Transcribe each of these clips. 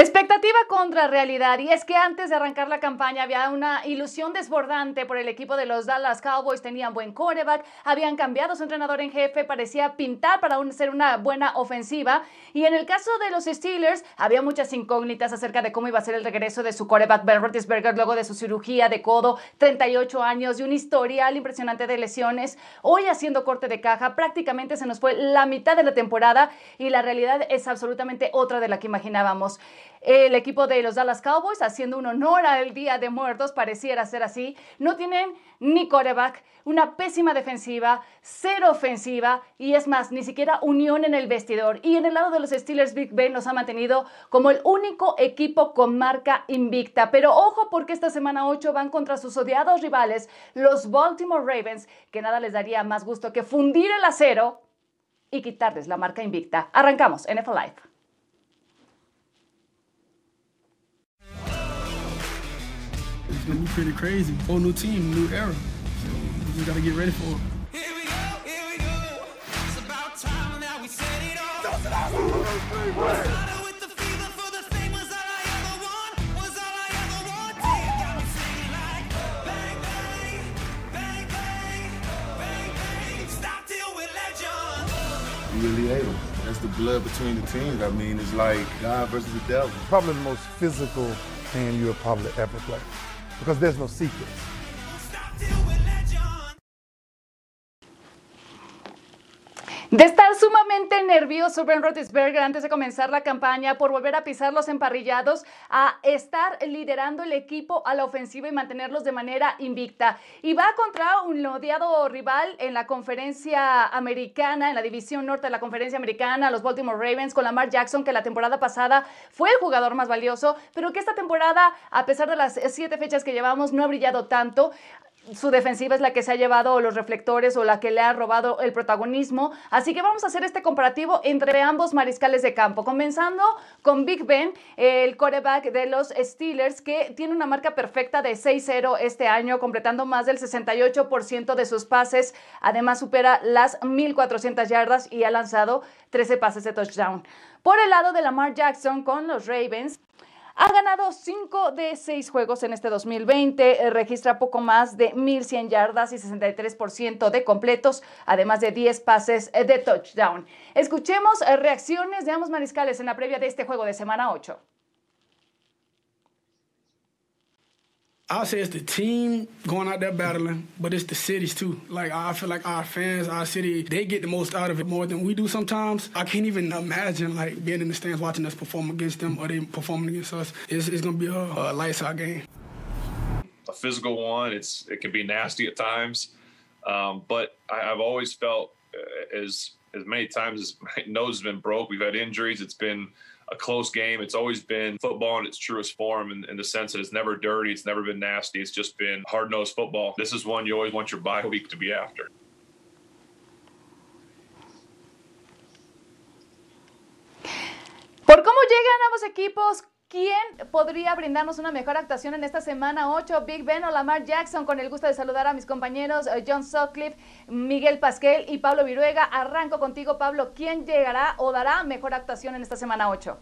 Expectativa contra realidad. Y es que antes de arrancar la campaña había una ilusión desbordante por el equipo de los Dallas Cowboys. Tenían buen quarterback, habían cambiado su entrenador en jefe, parecía pintar para ser una buena ofensiva. Y en el caso de los Steelers, había muchas incógnitas acerca de cómo iba a ser el regreso de su quarterback Ben Roethlisberger luego de su cirugía de codo, 38 años y un historial impresionante de lesiones. Hoy haciendo corte de caja, prácticamente se nos fue la mitad de la temporada y la realidad es absolutamente otra de la que imaginábamos. El equipo de los Dallas Cowboys, haciendo un honor al Día de Muertos, pareciera ser así. No tienen ni coreback, una pésima defensiva, cero ofensiva y es más, ni siquiera unión en el vestidor. Y en el lado de los Steelers, Big Ben nos ha mantenido como el único equipo con marca invicta. Pero ojo porque esta semana 8 van contra sus odiados rivales, los Baltimore Ravens, que nada les daría más gusto que fundir el acero y quitarles la marca invicta. Arrancamos, NFL Live. Pretty crazy. Whole new team, new era. So we just gotta get ready for it. Here we go, here we go. It's about time now we set it off. Started with the fever for the fame was all I ever want. Was all I ever wanted. Got me singing like bang bang, bang bang, bang bang. Stop till we're legends. You really hate them. That's the blood between the teams. I mean, it's like God versus the devil. Probably the most physical game you'll probably ever play. Because there's no secrets. Nervioso Ben Roethlisberger antes de comenzar la campaña por volver a pisar los emparrillados, a estar liderando el equipo a la ofensiva y mantenerlos de manera invicta. Y va contra un odiado rival en la conferencia americana, en la división norte de la conferencia americana, los Baltimore Ravens, con Lamar Jackson, que la temporada pasada fue el jugador más valioso, pero que esta temporada, a pesar de las siete fechas que llevamos, no ha brillado tanto su defensiva es la que se ha llevado los reflectores o la que le ha robado el protagonismo. Así que vamos a hacer este comparativo entre ambos mariscales de campo, comenzando con Big Ben, el quarterback de los Steelers, que tiene una marca perfecta de 6-0 este año, completando más del 68% de sus pases. Además, supera las 1.400 yardas y ha lanzado 13 pases de touchdown. Por el lado de Lamar Jackson con los Ravens, ha ganado 5 de 6 juegos en este 2020, eh, registra poco más de 1.100 yardas y 63% de completos, además de 10 pases eh, de touchdown. Escuchemos eh, reacciones de ambos mariscales en la previa de este juego de semana 8. I'll say it's the team going out there battling, but it's the cities too. Like I feel like our fans, our city, they get the most out of it more than we do sometimes. I can't even imagine like being in the stands watching us perform against them or they performing against us. It's, it's gonna be a, a lights out game. A physical one. It's it can be nasty at times, um, but I, have always felt uh, as as many times as my nose has been broke. We've had injuries. It's been a close game. It's always been football in its truest form in, in, the sense that it's never dirty, it's never been nasty, it's just been hard nosed football. This is one you always want your bye week to be after. Por cómo llegan ambos equipos ¿Quién podría brindarnos una mejor actuación en esta semana 8? Big Ben o Lamar Jackson. Con el gusto de saludar a mis compañeros eh, John Sutcliffe, Miguel Pasquel y Pablo Viruega. Arranco contigo, Pablo. ¿Quién llegará o dará mejor actuación en esta semana 8?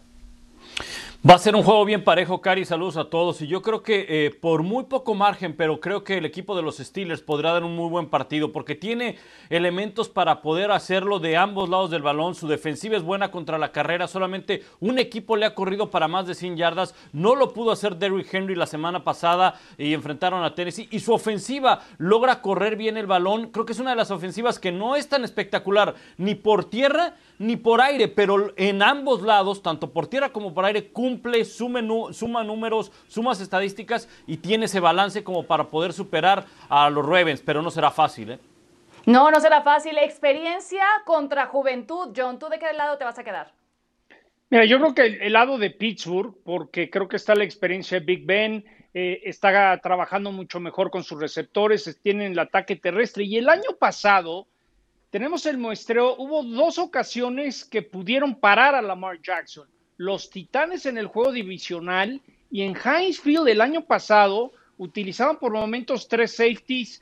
Va a ser un juego bien parejo, Cari. Saludos a todos. Y yo creo que eh, por muy poco margen, pero creo que el equipo de los Steelers podrá dar un muy buen partido porque tiene elementos para poder hacerlo de ambos lados del balón. Su defensiva es buena contra la carrera. Solamente un equipo le ha corrido para más de 100 yardas. No lo pudo hacer Derrick Henry la semana pasada y enfrentaron a Tennessee. Y su ofensiva logra correr bien el balón. Creo que es una de las ofensivas que no es tan espectacular ni por tierra ni por aire, pero en ambos lados, tanto por tierra como por aire, cumple, suma, suma números, sumas estadísticas y tiene ese balance como para poder superar a los Ravens, pero no será fácil, ¿eh? No, no será fácil. Experiencia contra juventud. John, ¿tú de qué lado te vas a quedar? Mira, yo creo que el, lado de Pittsburgh, porque creo que está la experiencia de Big Ben, eh, está trabajando mucho mejor con sus receptores, tienen el ataque terrestre. Y el año pasado, tenemos el muestreo, hubo dos ocasiones que pudieron parar a Lamar Jackson. Los Titanes en el juego divisional y en Heinz Field el año pasado utilizaban por momentos tres safeties,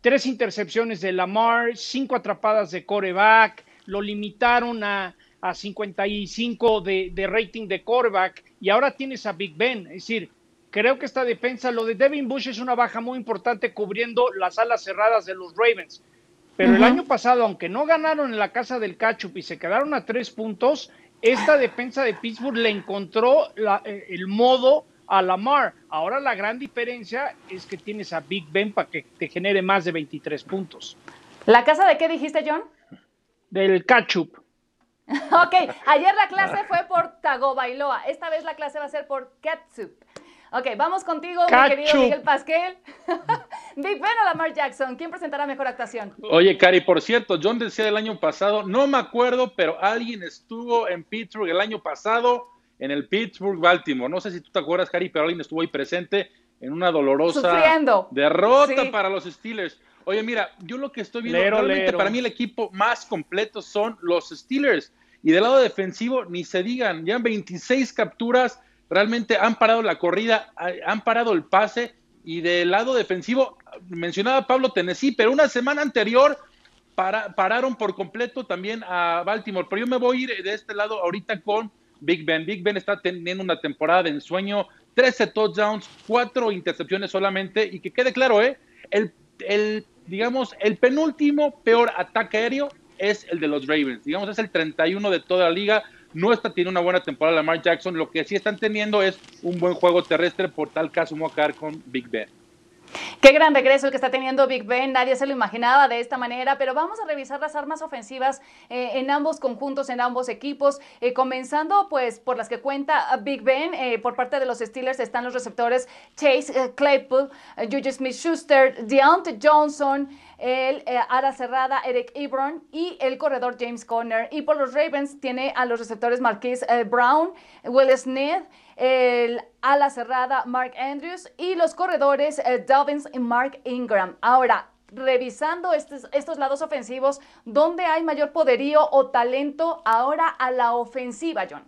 tres intercepciones de Lamar, cinco atrapadas de coreback, lo limitaron a, a 55 de, de rating de quarterback y ahora tienes a Big Ben. Es decir, creo que esta defensa, lo de Devin Bush es una baja muy importante cubriendo las alas cerradas de los Ravens. Pero el año pasado, aunque no ganaron en la casa del Cachup y se quedaron a tres puntos, esta defensa de Pittsburgh le encontró la- eh, el modo a Lamar. Ahora la gran diferencia es que tienes a Big Ben para que te genere más de 23 puntos. ¿La casa de qué dijiste, John? Del Cachup. Ok, ayer la clase fue por Tagovailoa. Esta vez la clase va a ser por Catsup. Ok, vamos contigo, mi querido Ketchup. Miguel Pasquel. Big Ben o Lamar Jackson, ¿quién presentará mejor actuación? Oye, Cari, por cierto, John decía el año pasado, no me acuerdo, pero alguien estuvo en Pittsburgh el año pasado, en el Pittsburgh Baltimore. No sé si tú te acuerdas, Cari, pero alguien estuvo ahí presente en una dolorosa Sufriendo. derrota Sí. para los Steelers. Oye, mira, yo lo que estoy viendo, Lero, realmente lero. para mí el equipo más completo son los Steelers. Y del lado defensivo, ni se digan, ya 26 capturas, realmente han parado la corrida, ha- han parado el pase. Y del lado defensivo, mencionaba Pablo Tennessee, pero una semana anterior para- pararon por completo también a Baltimore. Pero yo me voy a ir de este lado ahorita con Big Ben. Big Ben está teniendo una temporada de ensueño, 13 touchdowns, 4 intercepciones solamente. Y que quede claro, ¿eh? El, el, digamos, el penúltimo peor ataque aéreo es el de los Ravens. Digamos, es el 31 de toda la liga. No está teniendo una buena temporada Lamar Jackson. Lo que sí están teniendo es un buen juego terrestre. Por tal caso, me con Big Ben. Qué gran regreso el que está teniendo Big Ben, nadie se lo imaginaba de esta manera, pero vamos a revisar las armas ofensivas eh, en ambos conjuntos, en ambos equipos, eh, comenzando pues por las que cuenta Big Ben, eh, por parte de los Steelers están los receptores Chase Claypool, Juju Smith-Schuster, Deontay Johnson, el eh, ala cerrada Eric Ebron y el corredor James Conner. Y por los Ravens tiene a los receptores Marquise eh, Brown, Will Smith, el ala cerrada Mark Andrews y los corredores eh, Dobbins y Mark Ingram. Ahora, revisando estos, estos lados ofensivos, ¿dónde hay mayor poderío o talento ahora a la ofensiva, John?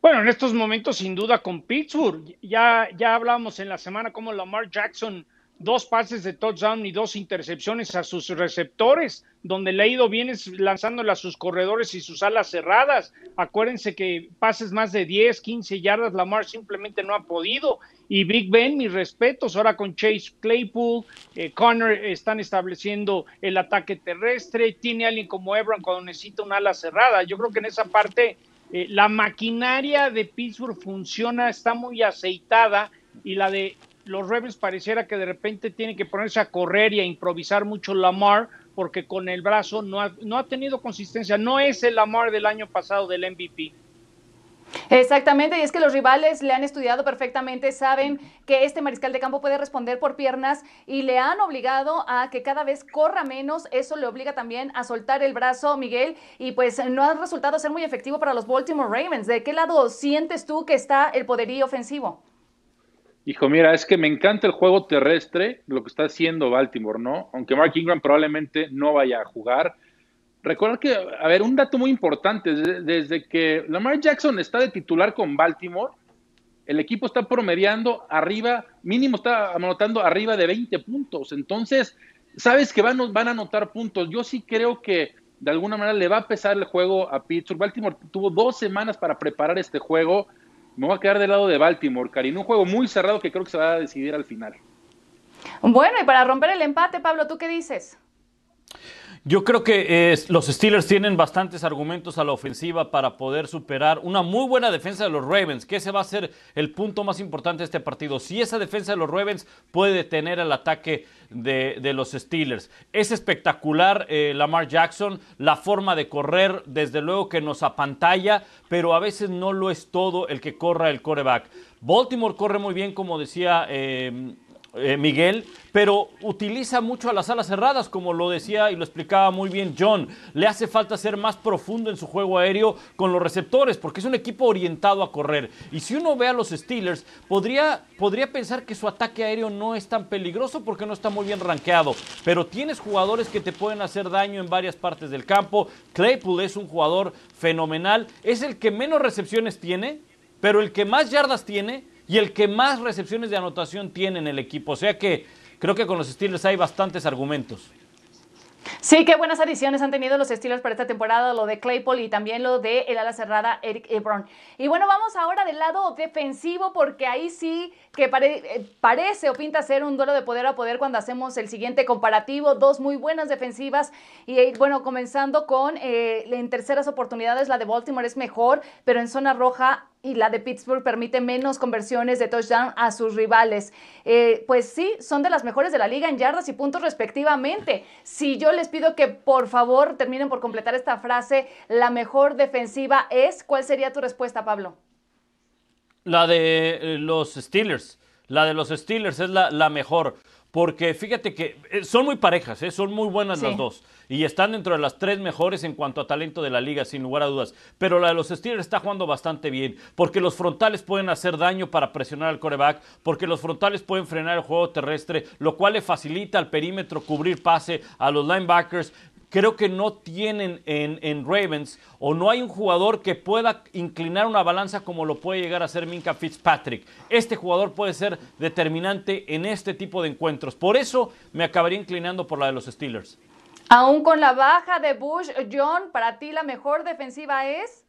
Bueno, en estos momentos sin duda con Pittsburgh. Ya, ya en la semana como Lamar Jackson, dos pases de touchdown y dos intercepciones a sus receptores, donde le ha ido lanzándole a sus corredores y sus alas cerradas. Acuérdense que pases más de 10, 15 yardas, Lamar simplemente no ha podido. Y Big Ben, mis respetos, ahora con Chase Claypool, eh, Connor están estableciendo el ataque terrestre, tiene alguien como Ebron cuando necesita una ala cerrada. Yo creo que en esa parte eh, la maquinaria de Pittsburgh funciona, está muy aceitada y la de los Ravens pareciera que de repente tiene que ponerse a correr y a improvisar mucho Lamar porque con el brazo no ha, no ha tenido consistencia, no es el Lamar del año pasado del MVP. Exactamente, y es que los rivales le han estudiado perfectamente, saben que este mariscal de campo puede responder por piernas y le han obligado a que cada vez corra menos, eso le obliga también a soltar el brazo, Miguel, y pues no ha resultado ser muy efectivo para los Baltimore Ravens. ¿De qué lado sientes tú que está el poderío ofensivo? Hijo, mira, es que me encanta el juego terrestre, lo que está haciendo Baltimore, ¿no? Aunque Mark Ingram probablemente no vaya a jugar. Recuerda que, a ver, un dato muy importante, desde, que Lamar Jackson está de titular con Baltimore, el equipo está promediando arriba, mínimo está anotando arriba de 20 puntos. Entonces, sabes que van, van a anotar puntos. Yo sí creo que de alguna manera le va a pesar el juego a Pittsburgh. Baltimore tuvo dos semanas para preparar este juego. Me voy a quedar del lado de Baltimore, Karim. Un juego muy cerrado que creo que se va a decidir al final. Bueno, y para romper el empate, Pablo, ¿tú qué dices? Yo creo que los Steelers tienen bastantes argumentos a la ofensiva para poder superar una muy buena defensa de los Ravens, que ese va a ser el punto más importante de este partido. Si esa defensa de los Ravens puede detener el ataque de, de los Steelers. Es espectacular eh, Lamar Jackson, la forma de correr, desde luego que nos apantalla, pero a veces no lo es todo el que corra el coreback. Baltimore corre muy bien, como decía... Eh, eh, Miguel, pero utiliza mucho a las alas cerradas, como lo decía y lo explicaba muy bien John. Le hace falta ser más profundo en su juego aéreo con los receptores, porque es un equipo orientado a correr. Y si uno ve a los Steelers, podría, podría pensar que su ataque aéreo no es tan peligroso porque no está muy bien rankeado, pero tienes jugadores que te pueden hacer daño en varias partes del campo. Claypool es un jugador fenomenal, es el que menos recepciones tiene, pero el que más yardas tiene y el que más recepciones de anotación tiene en el equipo. O sea que creo que con los Steelers hay bastantes argumentos. Sí, qué buenas adiciones han tenido los Steelers para esta temporada, lo de Claypool y también lo de el ala cerrada Eric Ebron. Y bueno, vamos ahora del lado defensivo porque ahí sí que pare- parece o pinta ser un duelo de poder a poder cuando hacemos el siguiente comparativo, dos muy buenas defensivas y eh, bueno, comenzando con eh, en terceras oportunidades la de Baltimore es mejor, pero en zona roja y la de Pittsburgh permite menos conversiones de touchdown a sus rivales. Eh, pues sí, son de las mejores de la liga en yardas y puntos respectivamente. Si yo les pido que por favor terminen por completar esta frase, la mejor defensiva es, ¿cuál sería tu respuesta, Pablo? La de eh, los Steelers. La de los Steelers es la, la mejor. Porque fíjate que eh, son muy parejas, ¿eh? son muy buenas Sí. las dos. Y están dentro de las tres mejores en cuanto a talento de la liga, sin lugar a dudas. Pero la de los Steelers está jugando bastante bien. Porque los frontales pueden hacer daño para presionar al coreback. Porque los frontales pueden frenar el juego terrestre. Lo cual le facilita al perímetro cubrir pase a los linebackers creo que no tienen en, en Ravens o no hay un jugador que pueda inclinar una balanza como lo puede llegar a ser Minka Fitzpatrick. Este jugador puede ser determinante en este tipo de encuentros. Por eso me acabaría inclinando por la de los Steelers. Aún con la baja de Bush, John, para ti la mejor defensiva es...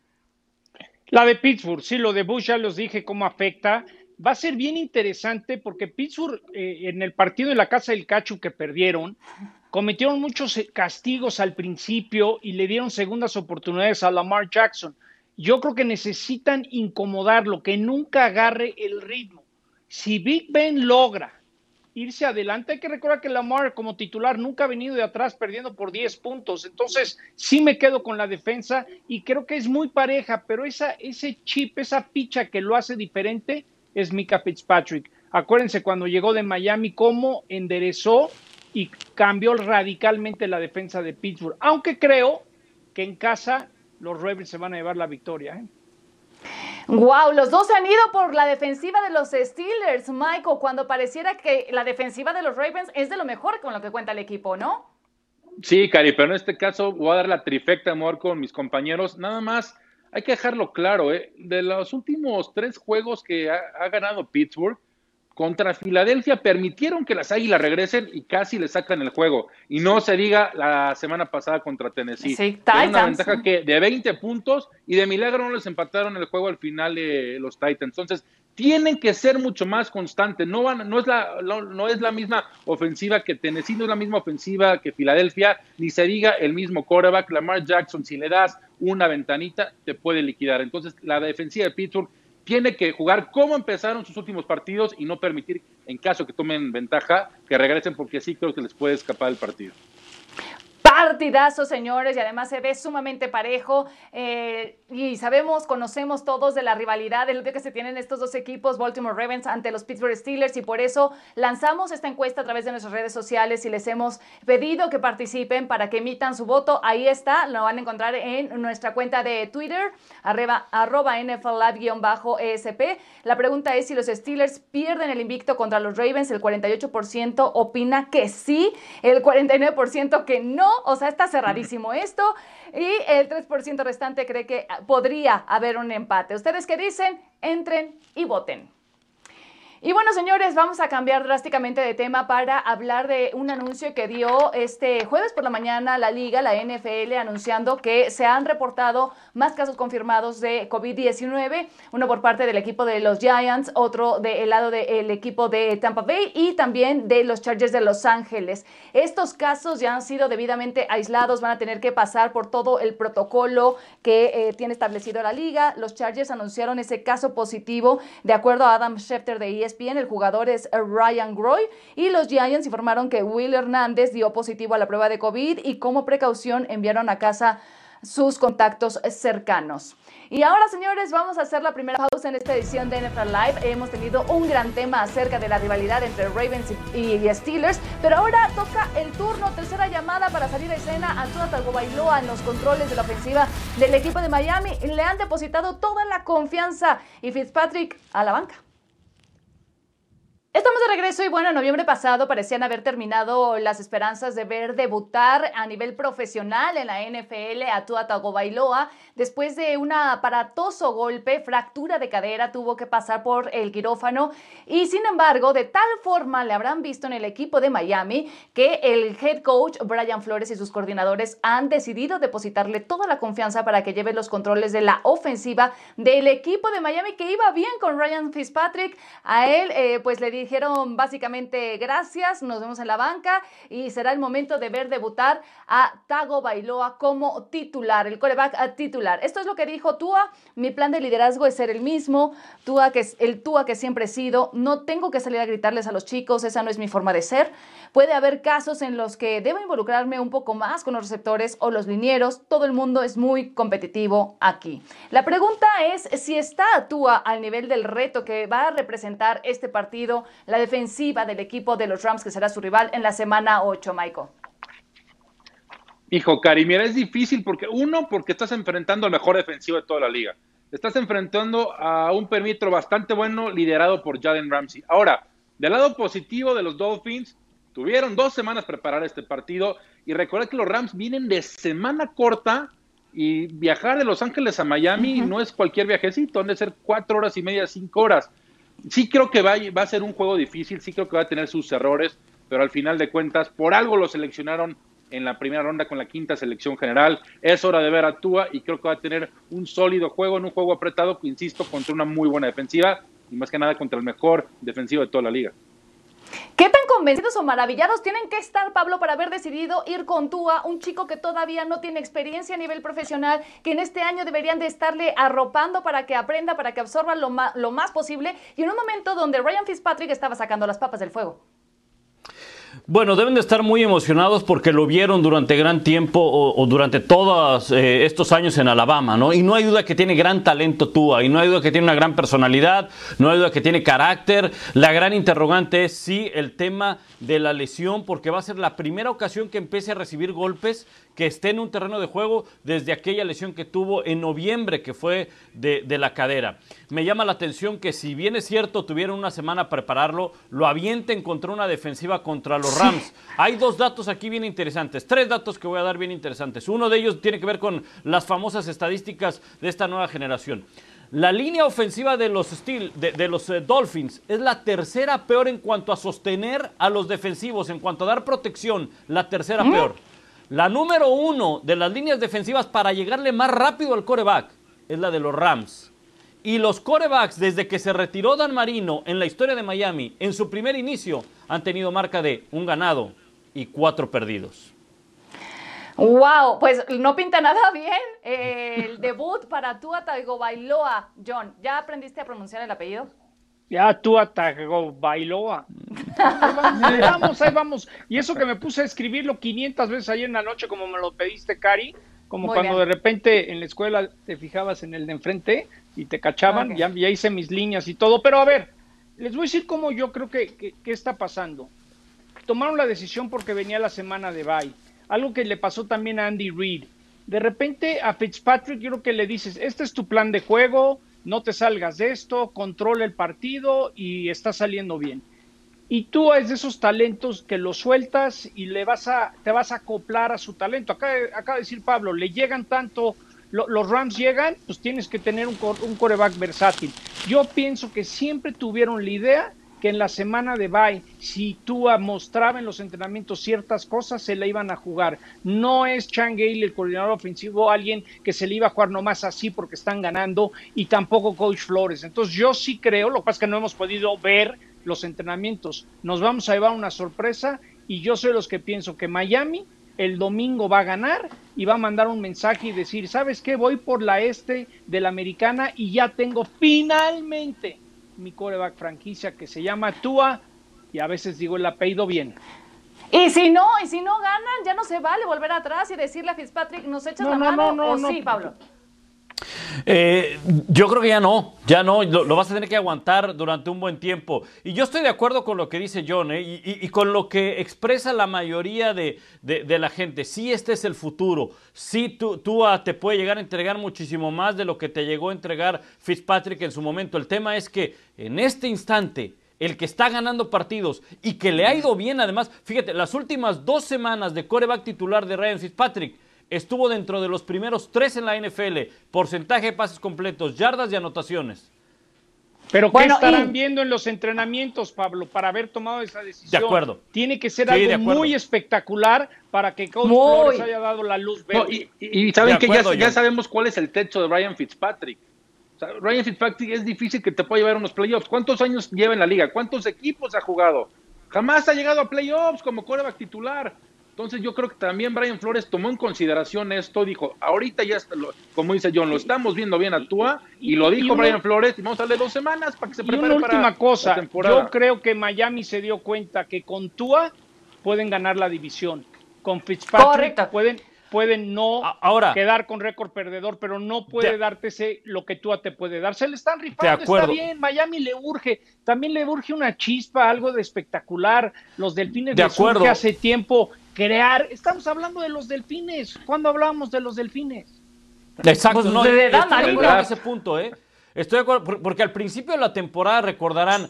La de Pittsburgh, sí, lo de Bush ya los dije cómo afecta. Va a ser bien interesante porque Pittsburgh eh, en el partido de la Casa del Cachu que perdieron, cometieron muchos eh, castigos al principio y le dieron segundas oportunidades a Lamar Jackson. Yo creo que necesitan incomodarlo, que nunca agarre el ritmo. Si Big Ben logra irse adelante, hay que recordar que Lamar como titular nunca ha venido de atrás perdiendo por 10 puntos. Entonces, sí me quedo con la defensa y creo que es muy pareja, pero esa, ese chip, esa picha que lo hace diferente es Mika Fitzpatrick. Acuérdense cuando llegó de Miami, cómo enderezó y cambió radicalmente la defensa de Pittsburgh. Aunque creo que en casa los Ravens se van a llevar la victoria. ¿eh? Wow, los dos se han ido por la defensiva de los Steelers, Michael, cuando pareciera que la defensiva de los Ravens es de lo mejor con lo que cuenta el equipo, ¿no? Sí, Cari, pero en este caso voy a dar la trifecta amor con mis compañeros. Nada más, hay que dejarlo claro, ¿eh? de los últimos tres juegos que ha, ha ganado Pittsburgh, contra Filadelfia permitieron que las Águilas regresen y casi le sacan el juego. Y no se diga la semana pasada contra Tennessee. Sí, Era una Titans. ventaja que de 20 puntos y de milagro no les empataron el juego al final de los Titans. Entonces, tienen que ser mucho más constantes. No, van, no, es la, no, no es la misma ofensiva que Tennessee, no es la misma ofensiva que Filadelfia, ni se diga el mismo quarterback. Lamar Jackson, si le das una ventanita, te puede liquidar. Entonces, la defensiva de Pittsburgh tiene que jugar como empezaron sus últimos partidos y no permitir, en caso que tomen ventaja, que regresen porque sí creo que les puede escapar el partido. Partidazo, señores, y además se ve sumamente parejo. eh, y sabemos, conocemos todos de la rivalidad, del odio que se tienen estos dos equipos, Baltimore Ravens ante los Pittsburgh Steelers, y por eso lanzamos esta encuesta a través de nuestras redes sociales y les hemos pedido que participen para que emitan su voto. Ahí está, lo van a encontrar en nuestra cuenta de Twitter, arroba, arroba NFLab-ESP. La pregunta es si los Steelers pierden el invicto contra los Ravens. El 48% opina que sí, el 49% que no. O sea, está cerradísimo esto. Y el 3% restante cree que podría haber un empate. ¿Ustedes qué dicen? Entren y voten. Y bueno, señores, vamos a cambiar drásticamente de tema para hablar de un anuncio que dio este jueves por la mañana la liga, la NFL, anunciando que se han reportado más casos confirmados de COVID-19, uno por parte del equipo de los Giants, otro del lado del equipo de Tampa Bay y también de los Chargers de Los Ángeles. Estos casos ya han sido debidamente aislados, van a tener que pasar por todo el protocolo que eh, tiene establecido la liga. Los Chargers anunciaron ese caso positivo de acuerdo a Adam Schefter de ESPN, el jugador es Ryan Groy y los Giants informaron que Will Hernández dio positivo a la prueba de COVID y como precaución enviaron a casa sus contactos cercanos. Y ahora, señores, vamos a hacer la primera pausa en esta edición de NFL Live. Hemos tenido un gran tema acerca de la rivalidad entre Ravens y, Steelers, pero ahora toca el turno, tercera llamada para salir a escena. Antuna Tagovailoa en los controles de la ofensiva del equipo de Miami le han depositado toda la confianza y Fitzpatrick a la banca. Estamos de regreso y bueno, en noviembre pasado parecían haber terminado las esperanzas de ver debutar a nivel profesional en la NFL a Tua Tagovailoa. Después de un aparatoso golpe, fractura de cadera, tuvo que pasar por el quirófano y sin embargo, de tal forma le habrán visto en el equipo de Miami que el head coach Brian Flores y sus coordinadores han decidido depositarle toda la confianza para que lleve los controles de la ofensiva del equipo de Miami que iba bien con Ryan Fitzpatrick. A él eh, pues le dijeron básicamente gracias, nos vemos en la banca y será el momento de ver debutar a Tago Bailoa como titular, el coreback a titular. Esto es lo que dijo Tua, mi plan de liderazgo es ser el mismo, Tua que es el Tua que siempre he sido, no tengo que salir a gritarles a los chicos, esa no es mi forma de ser. Puede haber casos en los que debo involucrarme un poco más con los receptores o los linieros, todo el mundo es muy competitivo aquí. La pregunta es si está Tua al nivel del reto que va a representar este partido la defensiva del equipo de los Rams, que será su rival en la semana 8, Michael. Hijo, Cari, mira, es difícil porque uno, porque estás enfrentando al mejor defensivo de toda la liga. Estás enfrentando a un perímetro bastante bueno liderado por Jalen Ramsey. Ahora, del lado positivo de los Dolphins, tuvieron dos semanas preparar este partido y recuerda que los Rams vienen de semana corta y viajar de Los Ángeles a Miami no es cualquier viajecito, han de ser cuatro horas y media, cinco horas. Sí creo que va, va a ser un juego difícil, sí creo que va a tener sus errores, pero al final de cuentas, por algo lo seleccionaron en la primera ronda con la quinta selección general. Es hora de ver a Tua y creo que va a tener un sólido juego, en un juego apretado, que insisto, contra una muy buena defensiva y más que nada contra el mejor defensivo de toda la liga. ¿Qué tan convencidos o maravillados tienen que estar, Pablo, para haber decidido ir con Tua, un chico que todavía no tiene experiencia a nivel profesional, que en este año deberían de estarle arropando para que aprenda, para que absorba lo, lo más posible, y en un momento donde Ryan Fitzpatrick estaba sacando las papas del fuego? Bueno, deben de estar muy emocionados porque lo vieron durante gran tiempo o, durante todos eh, estos años en Alabama, ¿no? Y no hay duda que tiene gran talento Tua, y no hay duda que tiene una gran personalidad, no hay duda que tiene carácter. La gran interrogante es sí el tema de la lesión, porque va a ser la primera ocasión que empiece a recibir golpes que esté en un terreno de juego desde aquella lesión que tuvo en noviembre, que fue de, de la cadera. Me llama la atención que si bien es cierto, tuvieron una semana a prepararlo, lo avienten contra una defensiva contra los Rams. Hay dos datos aquí bien interesantes, tres datos que voy a dar bien interesantes. Uno de ellos tiene que ver con las famosas estadísticas de esta nueva generación. La línea ofensiva de los, Steel, de, de los eh, Dolphins es la tercera peor en cuanto a sostener a los defensivos, en cuanto a dar protección, la tercera peor. La número uno de las líneas defensivas para llegarle más rápido al coreback es la de los Rams. Y los corebacks, desde que se retiró Dan Marino en la historia de Miami, en su primer inicio, han tenido marca de un ganado y cuatro perdidos. Wow, pues no pinta nada bien eh, el debut para Tua Tagovailoa. John, ¿ya aprendiste a pronunciar el apellido? Ya tú atacó Bailoa. Ahí vamos, ahí vamos, ahí vamos. Y eso que me puse a escribirlo 500 veces ayer en la noche, como me lo pediste, Cari, como Muy cuando bien. de repente en la escuela te fijabas en el de enfrente y te cachaban, ya, ya hice mis líneas y todo. Pero a ver, les voy a decir cómo yo creo que, que- que está pasando. Tomaron la decisión porque venía la semana de bye. Algo que le pasó también a Andy Reid. De repente a Fitzpatrick yo creo que le dices, este es tu plan de juego, no te salgas de esto, controla el partido y está saliendo bien. Y tú es de esos talentos que lo sueltas y le vas a, te vas a acoplar a su talento. Acá, acaba de decir Pablo, le llegan tanto, lo- los Rams llegan, pues tienes que tener un, cor- un coreback versátil. Yo pienso que siempre tuvieron la idea que en la semana de bye, si tú mostraba en los entrenamientos ciertas cosas, se la iban a jugar. No es Chan Gale, el coordinador ofensivo, alguien que se le iba a jugar nomás así porque están ganando, y tampoco Coach Flores. Entonces yo sí creo, lo que pasa es que no hemos podido ver los entrenamientos. Nos vamos a llevar una sorpresa y yo soy los que pienso que Miami el domingo va a ganar y va a mandar un mensaje y decir, ¿sabes qué? Voy por la este de la americana y ya tengo finalmente mi coreback franquicia que se llama Tua y a veces digo el apellido bien. Y si no, y si no ganan, ya no se vale volver atrás y decirle a Fitzpatrick, ¿nos echas No, la no, mano? no, no, ¿O no. sí, Pablo? Eh, yo creo que ya no, ya no, lo, lo vas a tener que aguantar durante un buen tiempo. Y yo estoy de acuerdo con lo que dice John ¿eh? y, con lo que expresa la mayoría de, la gente. Sí, este es el futuro. Sí, tú, te puede llegar a entregar muchísimo más de lo que te llegó a entregar Fitzpatrick en su momento. El tema es que en este instante el que está ganando partidos y que le ha ido bien además, fíjate, las últimas dos semanas de coreback titular de Ryan Fitzpatrick estuvo dentro de los primeros tres en la NFL, porcentaje de pases completos, yardas y anotaciones. Pero ¿qué Bueno, estarán y- viendo en los entrenamientos, Pablo, para haber tomado esa decisión? De acuerdo. Tiene que ser Sí, algo muy espectacular para que Coach Muy. Flores haya dado la luz No, verde. y, y saben De que ya, acuerdo, ya John. sabemos cuál es el techo de Ryan Fitzpatrick. O sea, Ryan Fitzpatrick es difícil que te pueda llevar a unos playoffs. ¿Cuántos años lleva en la liga? ¿Cuántos equipos ha jugado? Jamás ha llegado a playoffs como quarterback titular. Entonces yo creo que también Brian Flores tomó en consideración esto, dijo, ahorita ya, está, lo- como dice John, lo estamos viendo bien a Tua, y lo Y dijo Brian Flores, y vamos a darle dos semanas para que se Y prepare una para última cosa, la temporada. yo creo que Miami se dio cuenta que con Tua pueden ganar la división. Con Fitzpatrick Correcto. pueden, pueden no ahora- quedar con récord perdedor, pero no puede De- darte ese, lo que Tua te puede dar. Se le están rifando, está bien, Miami le urge, también le urge una chispa, algo de espectacular. Los delfines De acuerdo. hace tiempo crear. Estamos hablando de los delfines. ¿Cuándo hablábamos de los delfines? Exacto, Pues no, de estoy edad, de acuerdo en ese punto, ¿eh? Estoy de acuerdo, por- porque al principio de la temporada recordarán,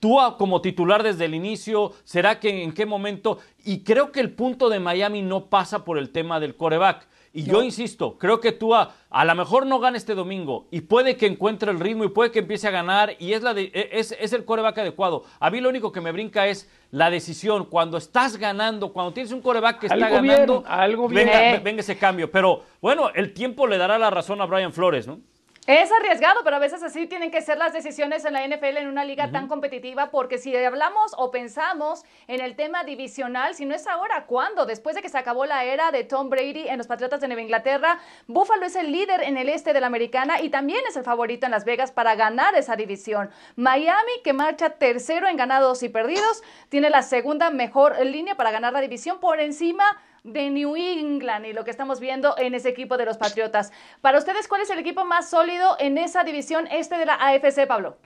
tú como titular desde el inicio, ¿será que en qué momento? Y creo que el punto de Miami no pasa por el tema del coreback. Y yo insisto, creo que Tua a lo mejor no gana este domingo y puede que encuentre el ritmo y puede que empiece a ganar y es, la de- e, es, es el coreback adecuado. A mí lo único que me brinca es la decisión. Cuando estás ganando, cuando tienes un coreback que está bien, ganando, algo bien. venga, venga ese cambio. Pero bueno, el tiempo le dará la razón a Brian Flores, ¿no? Es arriesgado, pero a veces así tienen que ser las decisiones en la NFL en una liga tan competitiva, porque si hablamos o pensamos en el tema divisional, si no es ahora, ¿cuándo? Después de que se acabó la era de Tom Brady en los Patriotas de Nueva Inglaterra, Buffalo es el líder en el este de la americana y también es el favorito en Las Vegas para ganar esa división. Miami, que marcha tercero en ganados y perdidos, tiene la segunda mejor línea para ganar la división por encima de New England y lo que estamos viendo en ese equipo de los Patriotas. Para ustedes, ¿cuál es el equipo más sólido en esa división este de la AFC, Pablo?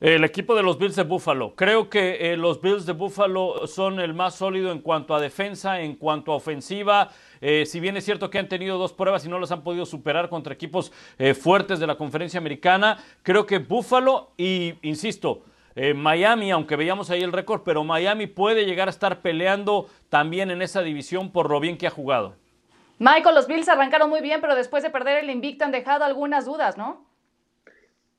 El equipo de los Bills de Buffalo. Creo que eh, los Bills de Buffalo son el más sólido en cuanto a defensa, en cuanto a ofensiva. Eh, si bien es cierto que han tenido dos pruebas y no las han podido superar contra equipos eh, fuertes de la conferencia americana, creo que Buffalo y, insisto, eh, Miami, aunque veíamos ahí el récord, pero Miami puede llegar a estar peleando también en esa división por lo bien que ha jugado. Michael, los Bills arrancaron muy bien, pero después de perder el invicto han dejado algunas dudas, ¿no?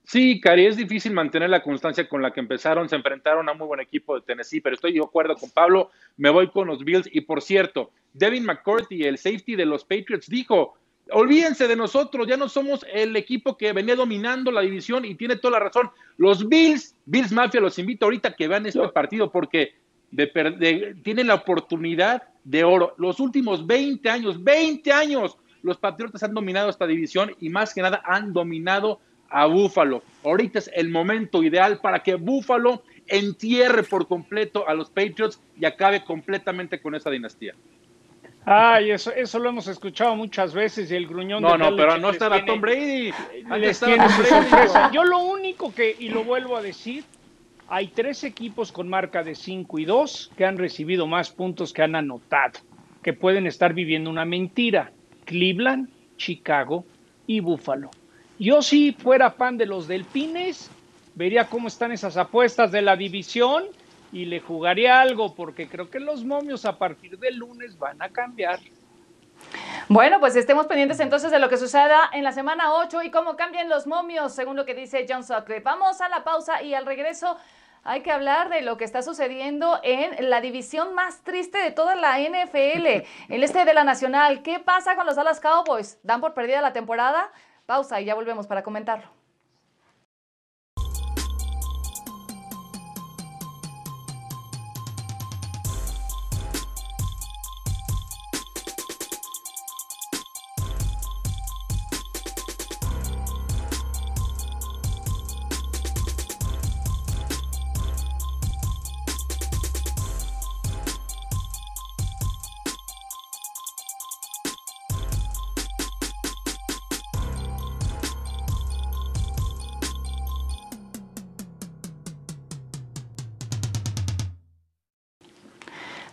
Sí, Cari, es difícil mantener la constancia con la que empezaron. Se enfrentaron a un muy buen equipo de Tennessee, pero estoy de acuerdo con Pablo. Me voy con los Bills. Y por cierto, Devin McCourty, el safety de los Patriots, dijo: Olvídense de nosotros, ya no somos el equipo que venía dominando la división y tiene toda la razón. Los Bills, Bills Mafia, los invito ahorita a que vean este partido porque de per- de- tienen la oportunidad de oro. Los últimos 20 años, 20 años, los Patriotas han dominado esta división y más que nada han dominado a Búfalo. Ahorita es el momento ideal para que Búfalo entierre por completo a los Patriots y acabe completamente con esa dinastía. Ay, eso, eso lo hemos escuchado muchas veces y el gruñón No, de no, pero no estará Tom Brady. Les tiene su sorpresa. Yo lo único que, y lo vuelvo a decir, hay tres equipos con marca de 5 y 2 que han recibido más puntos que han anotado, que pueden estar viviendo una mentira. Cleveland, Chicago y Buffalo. Yo si fuera fan de los Delfines, vería cómo están esas apuestas de la división y le jugaría algo, porque creo que los momios a partir del lunes van a cambiar. Bueno, pues estemos pendientes entonces de lo que suceda en la semana 8 y cómo cambian los momios, según lo que dice John Sutcliffe. Vamos a la pausa y al regreso hay que hablar de lo que está sucediendo en la división más triste de toda la NFL, el este de la Nacional. ¿Qué pasa con los Dallas Cowboys? ¿Dan por perdida la temporada? Pausa y ya volvemos para comentarlo.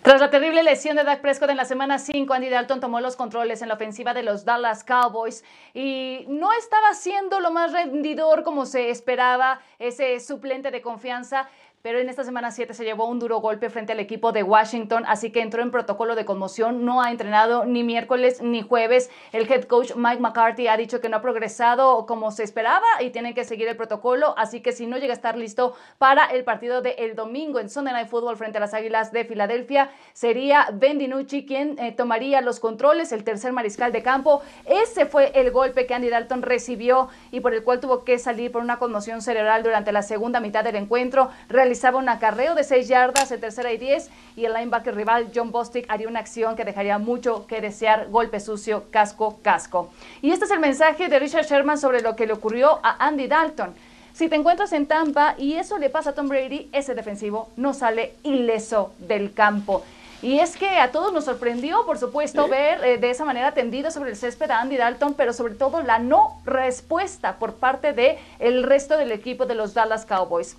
Tras la terrible lesión de Dak Prescott en la semana 5, Andy Dalton tomó los controles en la ofensiva de los Dallas Cowboys y no estaba siendo lo más rendidor como se esperaba ese suplente de confianza pero en esta semana 7 se llevó un duro golpe frente al equipo de Washington, así que entró en protocolo de conmoción, no ha entrenado ni miércoles ni jueves. El head coach Mike McCarthy ha dicho que no ha progresado como se esperaba y tienen que seguir el protocolo, así que si no llega a estar listo para el partido del el domingo en Sunday Night Football frente a las Águilas de Filadelfia, sería Ben DiNucci quien eh, tomaría los controles, el tercer mariscal de campo. Ese fue el golpe que Andy Dalton recibió y por el cual tuvo que salir por una conmoción cerebral durante la segunda mitad del encuentro realizaba un acarreo de 6 yardas en tercera y 10 y el linebacker rival John Bostic haría una acción que dejaría mucho que desear, golpe sucio, casco, casco. Y este es el mensaje de Richard Sherman sobre lo que le ocurrió a Andy Dalton. Si te encuentras en Tampa y eso le pasa a Tom Brady, ese defensivo no sale ileso del campo. Y es que a todos nos sorprendió, por supuesto, ver eh, de esa manera tendido sobre el césped a Andy Dalton, pero sobre todo la no respuesta por parte del el resto del equipo de los Dallas Cowboys.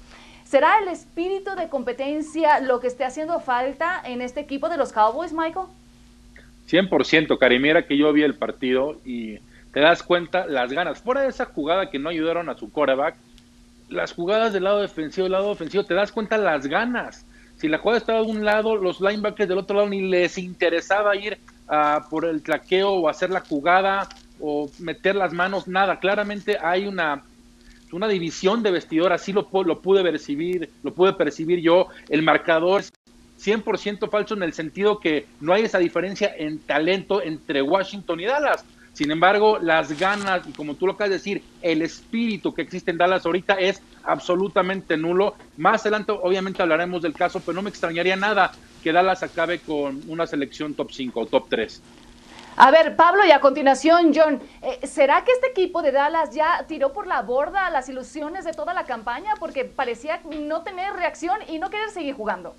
¿Será el espíritu de competencia lo que esté haciendo falta en este equipo de los Cowboys, Michael? 100%, Cari, mira que yo vi el partido y te das cuenta las ganas. Fuera de esa jugada que no ayudaron a su quarterback, las jugadas del lado defensivo y lado ofensivo, te das cuenta las ganas. Si la jugada estaba de un lado, los linebackers del otro lado ni les interesaba ir por el traqueo o hacer la jugada o meter las manos, nada. Claramente hay una, una división de vestidor, así lo, lo pude percibir, lo pude percibir yo. El marcador es 100% falso en el sentido que no hay esa diferencia en talento entre Washington y Dallas. Sin embargo, las ganas y como tú lo acabas de decir, el espíritu que existe en Dallas ahorita es absolutamente nulo. Más adelante obviamente hablaremos del caso, pero no me extrañaría nada que Dallas acabe con una selección top 5 o top 3. A ver, Pablo, y a continuación, John, eh, ¿será que este equipo de Dallas ya tiró por la borda las ilusiones de toda la campaña? Porque parecía no tener reacción y no querer seguir jugando.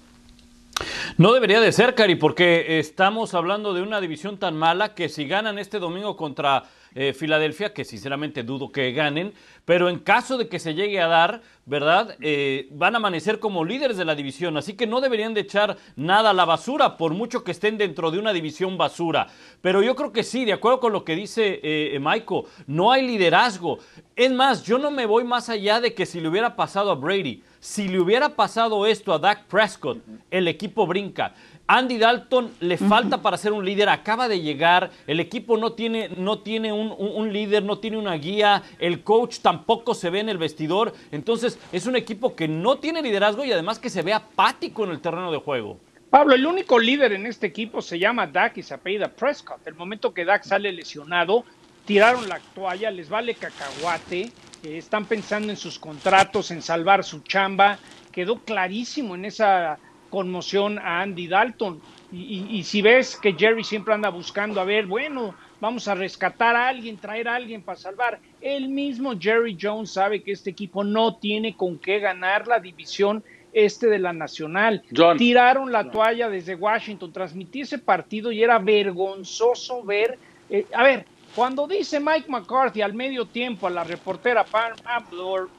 No debería de ser, Cari, porque estamos hablando de una división tan mala que si ganan este domingo contra eh, Filadelfia, que sinceramente dudo que ganen, pero en caso de que se llegue a dar, ¿verdad? Eh, van a amanecer como líderes de la división, así que no deberían de echar nada a la basura, por mucho que estén dentro de una división basura. Pero yo creo que sí, de acuerdo con lo que dice eh, Maiko, no hay liderazgo. Es más, yo no me voy más allá de que si le hubiera pasado a Brady, si le hubiera pasado esto a Dak Prescott, el equipo brinca. Andy Dalton le falta para ser un líder, acaba de llegar, el equipo no tiene, no tiene un, un- un líder, no tiene una guía, el coach tampoco se ve en el vestidor, entonces es un equipo que no tiene liderazgo y además que se ve apático en el terreno de juego. Pablo, el único líder en este equipo se llama Dak y se apellida Prescott. El momento que Dak sale lesionado, tiraron la toalla, les vale cacahuate, eh, están pensando en sus contratos, en salvar su chamba. Quedó clarísimo en esa conmoción a Andy Dalton. Y, y- y si ves que Jerry siempre anda buscando, a ver, bueno, vamos a rescatar a alguien, traer a alguien para salvar. El mismo Jerry Jones sabe que este equipo no tiene con qué ganar la división este de la Nacional. John. Tiraron la toalla desde Washington, transmití ese partido y era vergonzoso ver. eh, a ver, cuando dice Mike McCarthy al medio tiempo a la reportera Pam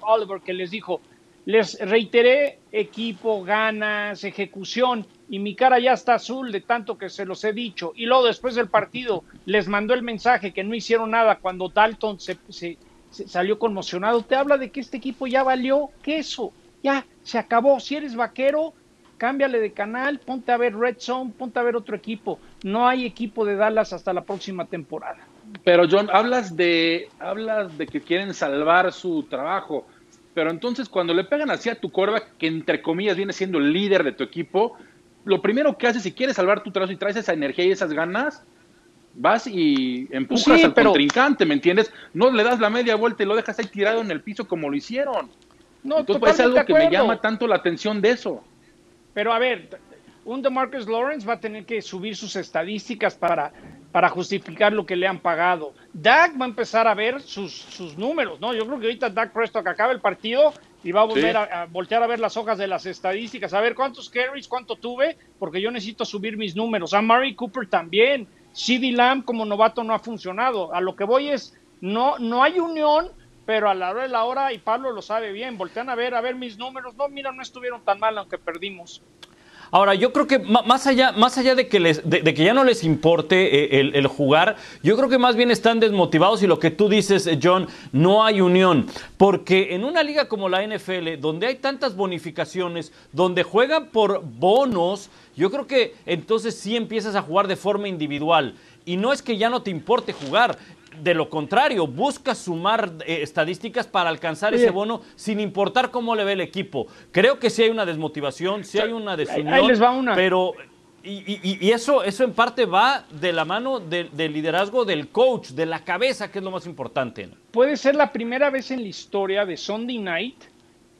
Oliver que les dijo, les reiteré equipo, ganas, ejecución, y mi cara ya está azul de tanto que se los he dicho. Y luego después del partido les mandó el mensaje que no hicieron nada cuando Dalton se, se- salió conmocionado. Te habla de que este equipo ya valió queso, ya se acabó. Si eres vaquero, cámbiale de canal, ponte a ver Red Zone, ponte a ver otro equipo. No hay equipo de Dallas hasta la próxima temporada. Pero John, hablas de, hablas de que quieren salvar su trabajo, pero entonces cuando le pegan así a tu quarterback, que entre comillas viene siendo el líder de tu equipo, lo primero que haces si quieres salvar tu trabajo y traes esa energía y esas ganas, vas y empujas Sí, al pero- contrincante, ¿me entiendes? No le das la media vuelta y lo dejas ahí tirado en el piso como lo hicieron. No, Entonces pues, es algo que me llama tanto la atención de eso. Pero a ver, un DeMarcus Lawrence va a tener que subir sus estadísticas para, para justificar lo que le han pagado. Dak va a empezar a ver sus, sus números, ¿no? Yo creo que ahorita Dak Prescott acaba el partido y va a volver Sí. a, a voltear a ver las hojas de las estadísticas, a ver cuántos carries, cuánto tuve, porque yo necesito subir mis números. A Murray Cooper también. CD Lamb como novato no ha funcionado. A lo que voy es, no, no hay unión, pero a la hora de la hora, y Pablo lo sabe bien, voltean a ver, a ver mis números. No, mira, no estuvieron tan mal aunque perdimos. Ahora, yo creo que más allá, más allá de, que les, de, de que ya no les importe eh, el, el jugar, yo creo que más bien están desmotivados y lo que tú dices, eh, John, no hay unión. Porque en una liga como la NFL, donde hay tantas bonificaciones, donde juegan por bonos, yo creo que entonces sí empiezas a jugar de forma individual. Y no es que ya no te importe jugar. De lo contrario, buscas sumar eh, estadísticas para alcanzar Oye. ese bono sin importar cómo le ve el equipo. Creo que sí hay una desmotivación, sí hay una desunión, ahí les va una. pero y, y- y eso, eso en parte va de la mano de- del liderazgo del coach, de la cabeza, que es lo más importante. ¿no? Puede ser la primera vez en la historia de Sunday Night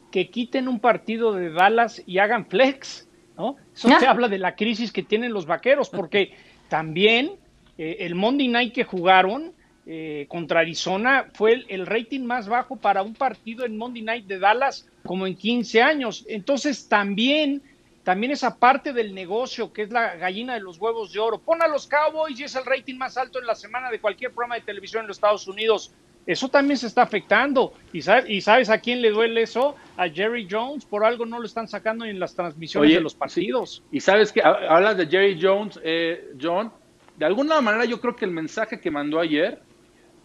que quiten un partido de Dallas y hagan flex, ¿no? Eso Ah. te habla de la crisis que tienen los vaqueros, porque también eh, el Monday Night que jugaron eh, contra Arizona fue el, el rating más bajo para un partido en Monday Night de Dallas como en 15 años. Entonces también, también esa parte del negocio que es la gallina de los huevos de oro. Pon a los Cowboys y es el rating más alto en la semana de cualquier programa de televisión en los Estados Unidos. Eso también se está afectando. ¿Y sabes, ¿Y sabes a quién le duele eso? A Jerry Jones. Por algo no lo están sacando en las transmisiones Oye, de los partidos. Y sabes que hablas de Jerry Jones, eh, John. De alguna manera, yo creo que el mensaje que mandó ayer,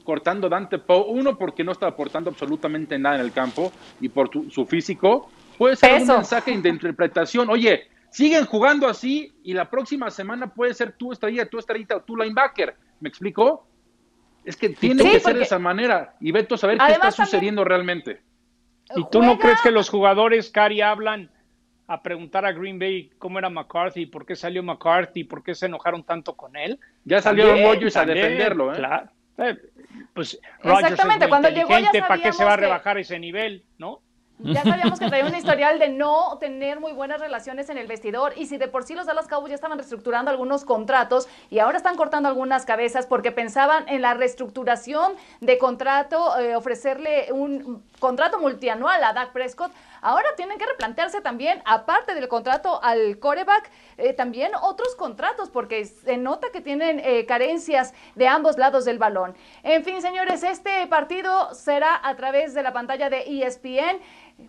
cortando Dante Poe, uno porque no está aportando absolutamente nada en el campo y por tu- su físico, puede ser Peso. un mensaje de interpretación. Oye, siguen jugando así y la próxima semana puede ser tu estrella, tu estrellita o tu linebacker. ¿Me explico? Es que tiene Sí, que ser de esa manera. Y Beto, a saber qué está también- sucediendo realmente. ¿Y tú no crees que los jugadores, Cari, hablan a preguntar a Green Bay cómo era McCarthy, por qué salió McCarthy, por qué se enojaron tanto con él? Ya salió Rodgers a defenderlo, ¿eh? Claro. Pues es muy cuando llegó ya inteligente, ¿para qué se va a que- rebajar ese nivel, no? Ya sabíamos que traía un historial de no tener muy buenas relaciones en el vestidor y si de por sí los Dallas Cowboys ya estaban reestructurando algunos contratos y ahora están cortando algunas cabezas porque pensaban en la reestructuración de contrato, eh, ofrecerle un contrato multianual a Dak Prescott, ahora tienen que replantearse también, aparte del contrato al coreback, eh, también otros contratos porque se nota que tienen eh, carencias de ambos lados del balón. En fin, señores, este partido será a través de la pantalla de ESPN.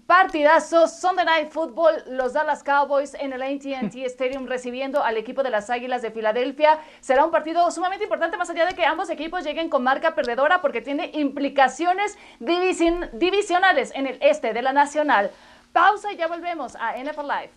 Partidazos, Sunday Night Football, los Dallas Cowboys en el AT&T Stadium recibiendo al equipo de las Águilas de Filadelfia. Será un partido sumamente importante más allá de que ambos equipos lleguen con marca perdedora porque tiene implicaciones division- divisionales en el este de la Nacional. Pausa y ya volvemos a NFL Live.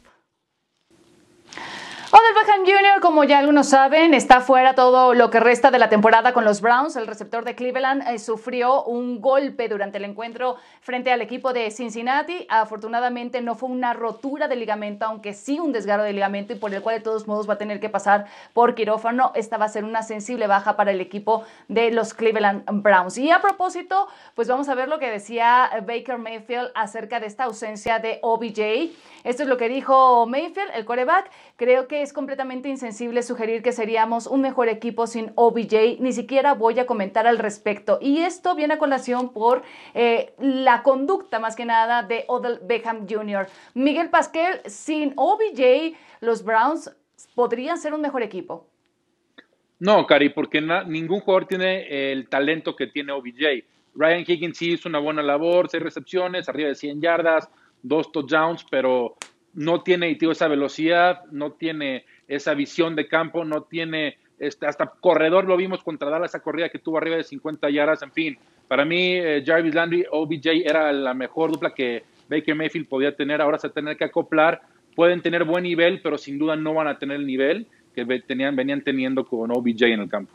Odell Beckham Jr., como ya algunos saben, está fuera todo lo que resta de la temporada con los Browns. El receptor de Cleveland eh, sufrió un golpe durante el encuentro frente al equipo de Cincinnati. Afortunadamente no fue una rotura de ligamento, aunque sí un desgarro de ligamento y por el cual de todos modos va a tener que pasar por quirófano. Esta va a ser una sensible baja para el equipo de los Cleveland Browns. Y a propósito, pues vamos a ver lo que decía Baker Mayfield acerca de esta ausencia de OBJ. Esto es lo que dijo Mayfield, el coreback. Creo que es completamente insensible sugerir que seríamos un mejor equipo sin OBJ. Ni siquiera voy a comentar al respecto. Y esto viene a colación por eh, la conducta, más que nada, de Odell Beckham Jr. Miguel Pasquel, sin OBJ, los Browns podrían ser un mejor equipo. No, Cari, porque ningún jugador tiene el talento que tiene OBJ. Ryan Higgins sí hizo una buena labor, seis recepciones, arriba de 100 yardas, dos touchdowns, pero no tiene tío, esa velocidad, no tiene esa visión de campo, no tiene este, hasta corredor lo vimos contra Dallas, esa corrida que tuvo arriba de 50 yardas, en fin. Para mí, eh, Jarvis Landry, OBJ era la mejor dupla que Baker Mayfield podía tener, ahora se tener que acoplar. Pueden tener buen nivel, pero sin duda no van a tener el nivel que tenían, venían teniendo con OBJ en el campo.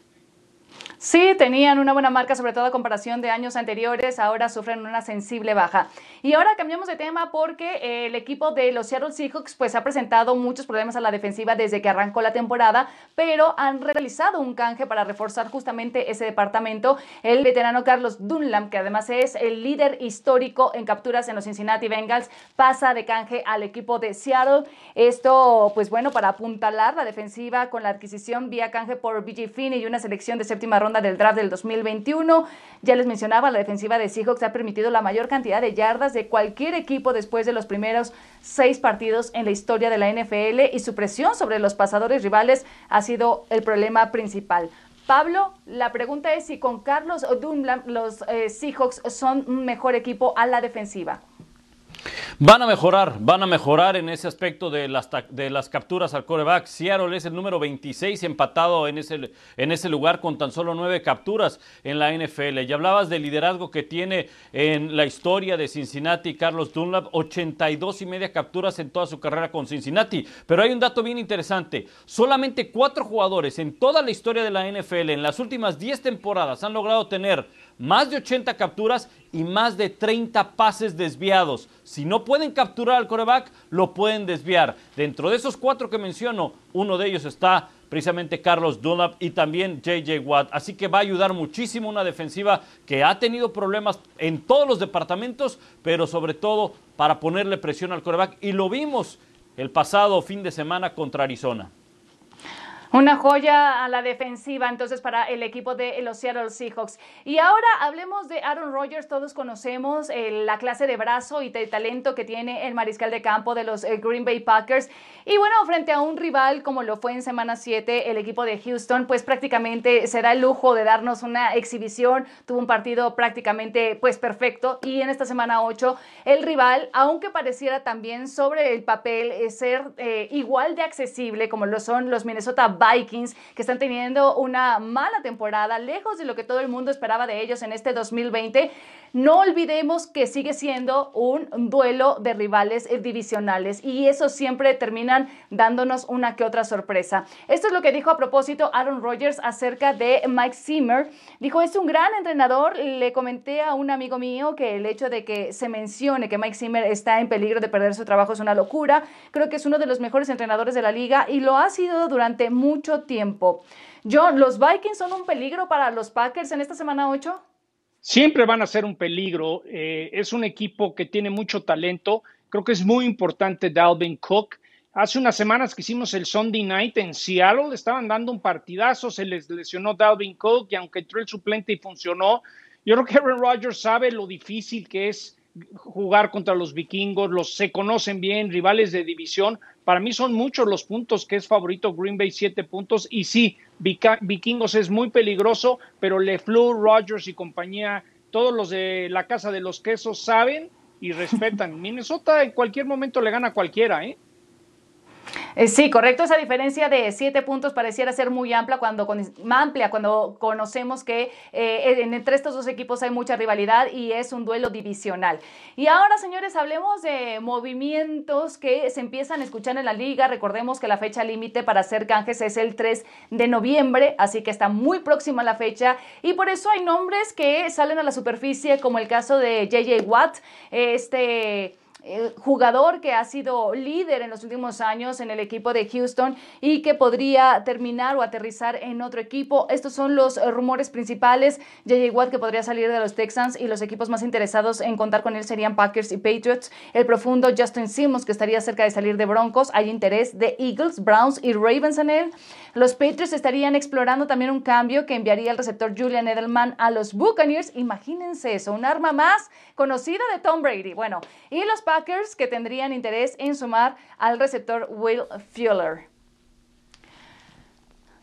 Sí, tenían una buena marca, sobre todo a comparación de años anteriores, ahora sufren una sensible baja. Y ahora cambiamos de tema porque eh, el equipo de los Seattle Seahawks pues ha presentado muchos problemas a la defensiva desde que arrancó la temporada, pero han realizado un canje para reforzar justamente ese departamento. El veterano Carlos Dunlap, que además es el líder histórico en capturas en los Cincinnati Bengals, pasa de canje al equipo de Seattle. Esto, pues bueno, para apuntalar la defensiva con la adquisición vía canje por BJ Finney y una selección de ronda del draft del 2021. Ya les mencionaba, la defensiva de Seahawks ha permitido la mayor cantidad de yardas de cualquier equipo después de los primeros seis partidos en la historia de la NFL y su presión sobre los pasadores rivales ha sido el problema principal. Pablo, la pregunta es si con Carlos Dunlap los eh, Seahawks son un mejor equipo a la defensiva. Van a mejorar, van a mejorar en ese aspecto de las, de las capturas al coreback. Seattle es el número 26 empatado en ese, en ese lugar con tan solo nueve capturas en la NFL. Y hablabas del liderazgo que tiene en la historia de Cincinnati Carlos Dunlap, 82 y media capturas en toda su carrera con Cincinnati. Pero hay un dato bien interesante. Solamente cuatro jugadores en toda la historia de la NFL en las últimas 10 temporadas han logrado tener más de 80 capturas y más de 30 pases desviados. Si no pueden capturar al coreback, lo pueden desviar. Dentro de esos cuatro que menciono, uno de ellos está precisamente Carlos Dunlap y también JJ Watt. Así que va a ayudar muchísimo una defensiva que ha tenido problemas en todos los departamentos, pero sobre todo para ponerle presión al coreback. Y lo vimos el pasado fin de semana contra Arizona. Una joya a la defensiva entonces para el equipo de los Seattle Seahawks. Y ahora hablemos de Aaron Rodgers. Todos conocemos eh, la clase de brazo y de talento que tiene el mariscal de campo de los eh, Green Bay Packers. Y bueno, frente a un rival como lo fue en semana 7 el equipo de Houston, pues prácticamente se da el lujo de darnos una exhibición. Tuvo un partido prácticamente pues perfecto. Y en esta semana 8 el rival, aunque pareciera también sobre el papel eh, ser eh, igual de accesible como lo son los Minnesota Vikings, que están teniendo una mala temporada, lejos de lo que todo el mundo esperaba de ellos en este 2020. No olvidemos que sigue siendo un duelo de rivales divisionales y eso siempre terminan dándonos una que otra sorpresa. Esto es lo que dijo a propósito Aaron Rodgers acerca de Mike Zimmer. Dijo, es un gran entrenador. Le comenté a un amigo mío que el hecho de que se mencione que Mike Zimmer está en peligro de perder su trabajo es una locura. Creo que es uno de los mejores entrenadores de la liga y lo ha sido durante tiempo. John, ¿los Vikings son un peligro para los Packers en esta semana 8? Siempre van a ser un peligro. Eh, es un equipo que tiene mucho talento. Creo que es muy importante Dalvin Cook. Hace unas semanas que hicimos el Sunday Night en Seattle, le estaban dando un partidazo, se les lesionó Dalvin Cook y aunque entró el suplente y funcionó, yo creo que Aaron Rodgers sabe lo difícil que es jugar contra los vikingos, los se conocen bien, rivales de división. Para mí son muchos los puntos que es favorito Green Bay, siete puntos. Y sí, vikingos es muy peligroso, pero LeFleur, Rodgers y compañía, todos los de la casa de los quesos saben y respetan. Minnesota en cualquier momento le gana a cualquiera, ¿eh? Eh, Sí, correcto. Esa diferencia de siete puntos pareciera ser muy amplia cuando, con- amplia cuando conocemos que eh, en- entre estos dos equipos hay mucha rivalidad y es un duelo divisional. Y ahora, señores, hablemos de movimientos que se empiezan a escuchar en la liga. Recordemos que la fecha límite para hacer canjes es el 3 de noviembre, así que está muy próxima la fecha y por eso hay nombres que salen a la superficie, como el caso de JJ Watt, este jugador que ha sido líder en los últimos años en el equipo de Houston y que podría terminar o aterrizar en otro equipo. Estos son los rumores principales. JJ Watt que podría salir de los Texans y los equipos más interesados en contar con él serían Packers y Patriots. El profundo Justin Simmons que estaría cerca de salir de Broncos. Hay interés de Eagles, Browns y Ravens en él. Los Patriots estarían explorando también un cambio que enviaría el receptor Julian Edelman a los Buccaneers. Imagínense eso, un arma más conocida de Tom Brady. Bueno, y los Packers que tendrían interés en sumar al receptor Will Fuller.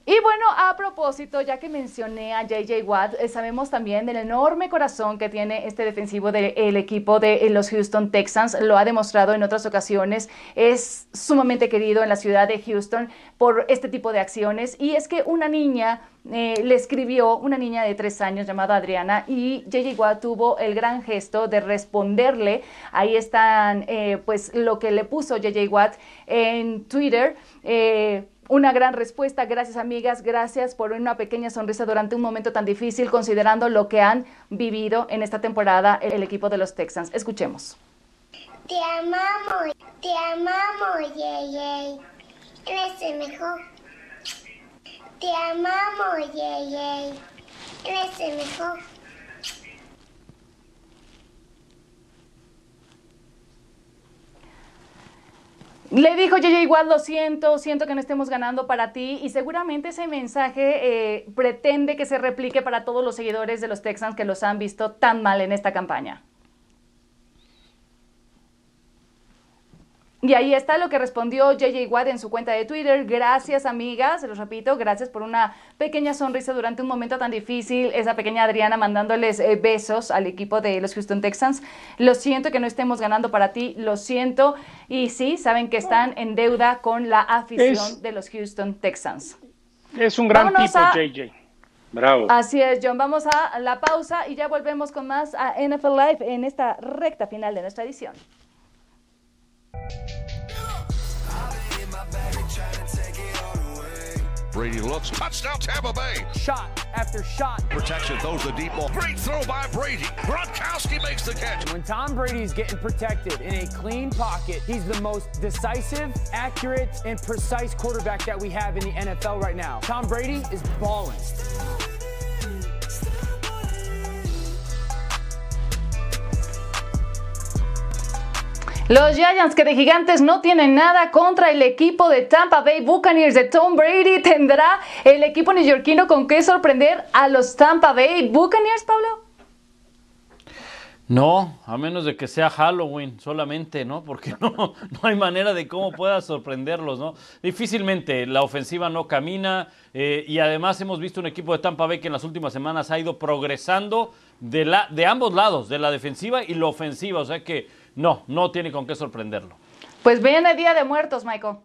Y bueno, a propósito, ya que mencioné a JJ Watt, eh, sabemos también del enorme corazón que tiene este defensivo del equipo de eh, los Houston Texans. Lo ha demostrado en otras ocasiones. Es sumamente querido en la ciudad de Houston por este tipo de acciones. Y es que una niña eh, le escribió, una niña de tres años llamada Adriana, y JJ Watt tuvo el gran gesto de responderle. Ahí están, pues, lo que le puso JJ Watt en Twitter. Una gran respuesta, gracias amigas, gracias por una pequeña sonrisa durante un momento tan difícil considerando lo que han vivido en esta temporada el equipo de los Texans. Escuchemos. Te amamos, te amamos, Yeye. Eres el mejor. Te amamos, Yeye. Eres el mejor. Le dijo JJ Watt, lo siento, siento que no estemos ganando para ti y seguramente ese mensaje eh, pretende que se replique para todos los seguidores de los Texans que los han visto tan mal en esta campaña. Y ahí está lo que respondió JJ Watt en su cuenta de Twitter. Gracias, amigas, se los repito, gracias por una pequeña sonrisa durante un momento tan difícil. Esa pequeña Adriana mandándoles eh, besos al equipo de los Houston Texans. Lo siento que no estemos ganando para ti, lo siento. Y sí, saben que están en deuda con la afición Es- de los Houston Texans. Es un gran Vámonos tipo, a- JJ. Bravo. Así es, John. Vamos a la pausa y ya volvemos con más a NFL Live en esta recta final de nuestra edición. Brady looks. Touchdown Tampa Bay. Shot after shot. Protection throws the deep ball. Great throw by Brady. Gronkowski makes the catch. When Tom Brady's getting protected in a clean pocket, he's the most decisive, accurate, and precise quarterback that we have in the NFL right now. Tom Brady is balling. Los Giants que de gigantes no tienen nada contra el equipo de Tampa Bay Buccaneers de Tom Brady. ¿Tendrá el equipo neoyorquino con qué sorprender a los Tampa Bay Buccaneers, Pablo? No, a menos de que sea Halloween solamente, ¿no? Porque no, no hay manera de cómo pueda sorprenderlos, ¿no? Difícilmente, la ofensiva no camina eh, y además hemos visto un equipo de Tampa Bay que en las últimas semanas ha ido progresando de, la, de ambos lados, de la defensiva y la ofensiva, o sea que no, no tiene con qué sorprenderlo. Pues viene Día de Muertos, Michael.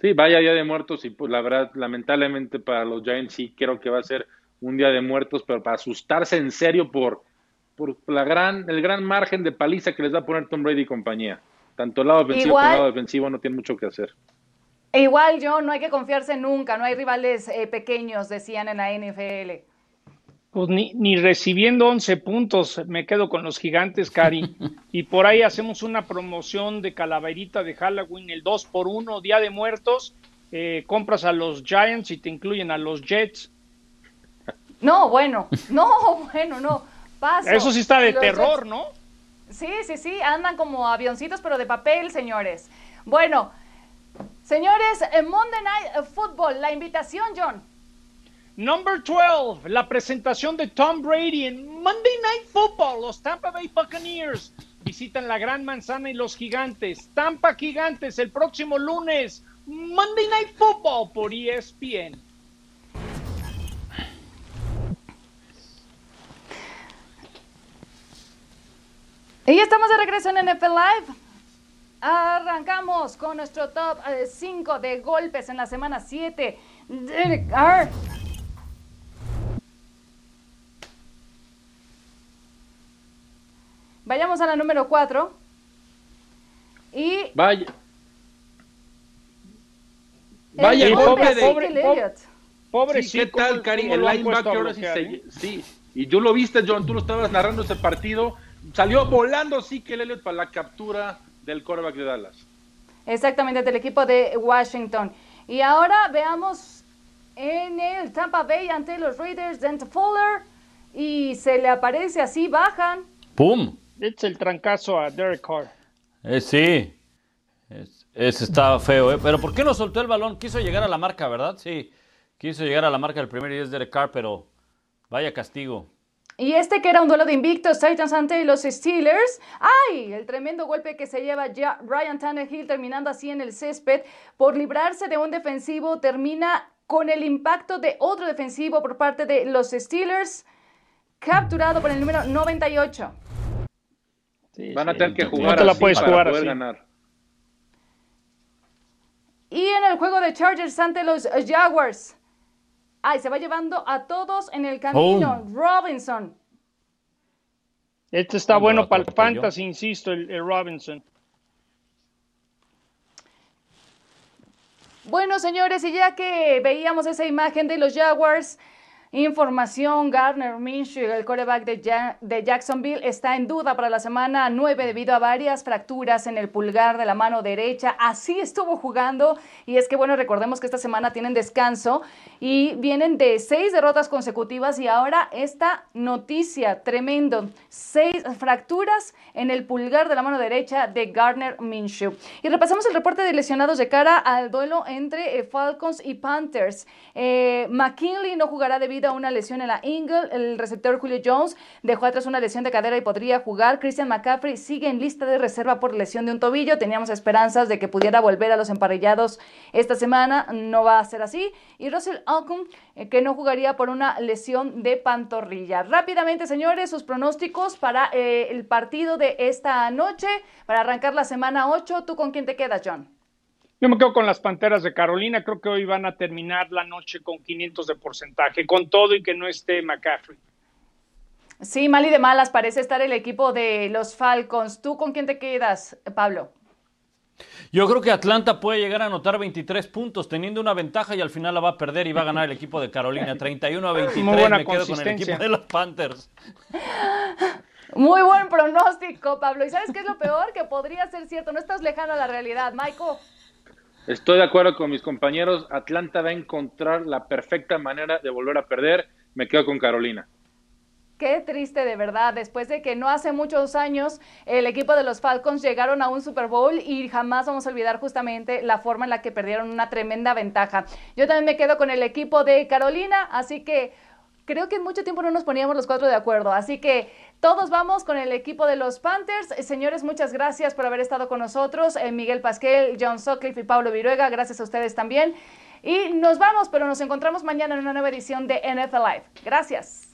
Sí, vaya Día de Muertos y pues la verdad, lamentablemente para los Giants sí creo que va a ser un Día de Muertos, pero para asustarse en serio por, por la gran, el gran margen de paliza que les va a poner Tom Brady y compañía. Tanto el lado ofensivo Igual- como el lado defensivo no tiene mucho que hacer. E igual, John, no hay que confiarse nunca. No hay rivales eh, pequeños, decían en la NFL. Pues ni, ni recibiendo 11 puntos me quedo con los gigantes, Cari. Y por ahí hacemos una promoción de calaverita de Halloween, el 2 por 1 Día de Muertos. eh, compras a los Giants y te incluyen a los Jets. No, bueno, no, bueno, no. Paso. Eso sí está de Los terror, Jets- ¿no? Sí, sí, sí, andan como avioncitos, pero de papel, señores. Bueno, señores, en Monday Night Football, la invitación, John. Number 12, la presentación de Tom Brady en Monday Night Football. Los Tampa Bay Buccaneers visitan la Gran Manzana y los Gigantes. Tampa Gigantes el próximo lunes. Monday Night Football por ESPN. Y estamos de regreso en NFL Live. Arrancamos con nuestro top 5 de golpes en la semana 7. Derek Carr. Vayamos a la número 4. Y Vaya. Vaya el golpe de- pobre- Elliott. Pobre Sí, ¿qué tal, Cari? El linebacker ahora sí se... Sí, y tú lo viste, John, tú lo estabas narrando ese partido. Salió volando sí que el Elliott para la captura del quarterback de Dallas. Exactamente, del equipo de Washington. Y ahora veamos en el Tampa Bay ante los Raiders, Dent Fuller. Y se le aparece así, bajan. ¡Pum! Es el trancazo a Derek Carr. Eh, sí, Es- ese estaba feo, ¿eh? Pero ¿por qué no soltó el balón? Quiso llegar a la marca, ¿verdad? Sí, quiso llegar a la marca del primer y es Derek Carr, pero vaya castigo. Y este que era un duelo de invictos, Titans ante los Steelers. ¡Ay! El tremendo golpe que se lleva ya Ryan Tannehill terminando así en el césped por librarse de un defensivo. Termina con el impacto de otro defensivo por parte de los Steelers. Capturado por el número 98. Sí, Van a sí. tener que No jugar te la así puedes para jugar poder así. ganar. Y en el juego de Chargers ante los Jaguars. Ay, se va llevando a todos en el camino. Robinson. Este está ¿Cómo bueno para el fantasy, insisto, el, el Robinson. Bueno, señores, y ya que veíamos esa imagen de los Jaguars, información, Garner Minshew, el quarterback de Jacksonville, está en duda para la semana 9 debido a varias fracturas en el pulgar de la mano derecha. Así estuvo jugando y es que, bueno, recordemos que esta semana tienen descanso y vienen de seis derrotas consecutivas y ahora esta noticia tremendo, seis fracturas en el pulgar de la mano derecha de Gardner Minshew. Y repasamos el reporte de lesionados de cara al duelo entre eh, Falcons y Panthers. Eh, McKinley no jugará debido una lesión en la ingle. El receptor Julio Jones dejó atrás una lesión de cadera y podría jugar. Christian McCaffrey sigue en lista de reserva por lesión de un tobillo. Teníamos esperanzas de que pudiera volver a los emparrillados esta semana. No va a ser así. Y Russell Alcon, eh, que no jugaría por una lesión de pantorrilla. Rápidamente, señores, sus pronósticos para eh, el partido de esta noche, para arrancar la semana 8. ¿Tú con quién te quedas, John? Yo me quedo con las Panteras de Carolina. Creo que hoy van a terminar la noche con 500 de porcentaje, con todo y que no esté McCaffrey. Sí, mal y de malas parece estar el equipo de los Falcons. ¿Tú con quién te quedas, Pablo? Yo creo que Atlanta puede llegar a anotar 23 puntos teniendo una ventaja y al final la va a perder y va a ganar el equipo de Carolina 31 a 23. Muy buena Me quedo con el consistencia. equipo de los Panthers. Muy buen pronóstico, Pablo. ¿Y sabes qué es lo peor? Que podría ser cierto. No estás lejano a la realidad, Michael. Estoy de acuerdo con mis compañeros. Atlanta va a encontrar la perfecta manera de volver a perder. Me quedo con Carolina. Qué triste de verdad, después de que no hace muchos años el equipo de los Falcons llegaron a un Super Bowl y jamás vamos a olvidar justamente la forma en la que perdieron una tremenda ventaja. Yo también me quedo con el equipo de Carolina, así que creo que en mucho tiempo no nos poníamos los cuatro de acuerdo, así que todos vamos con el equipo de los Panthers. Eh, Señores, muchas gracias por haber estado con nosotros. Eh, Miguel Pasquel, John Sutcliffe y Pablo Viruega, gracias a ustedes también. Y nos vamos, pero nos encontramos mañana en una nueva edición de NFL Live. Gracias.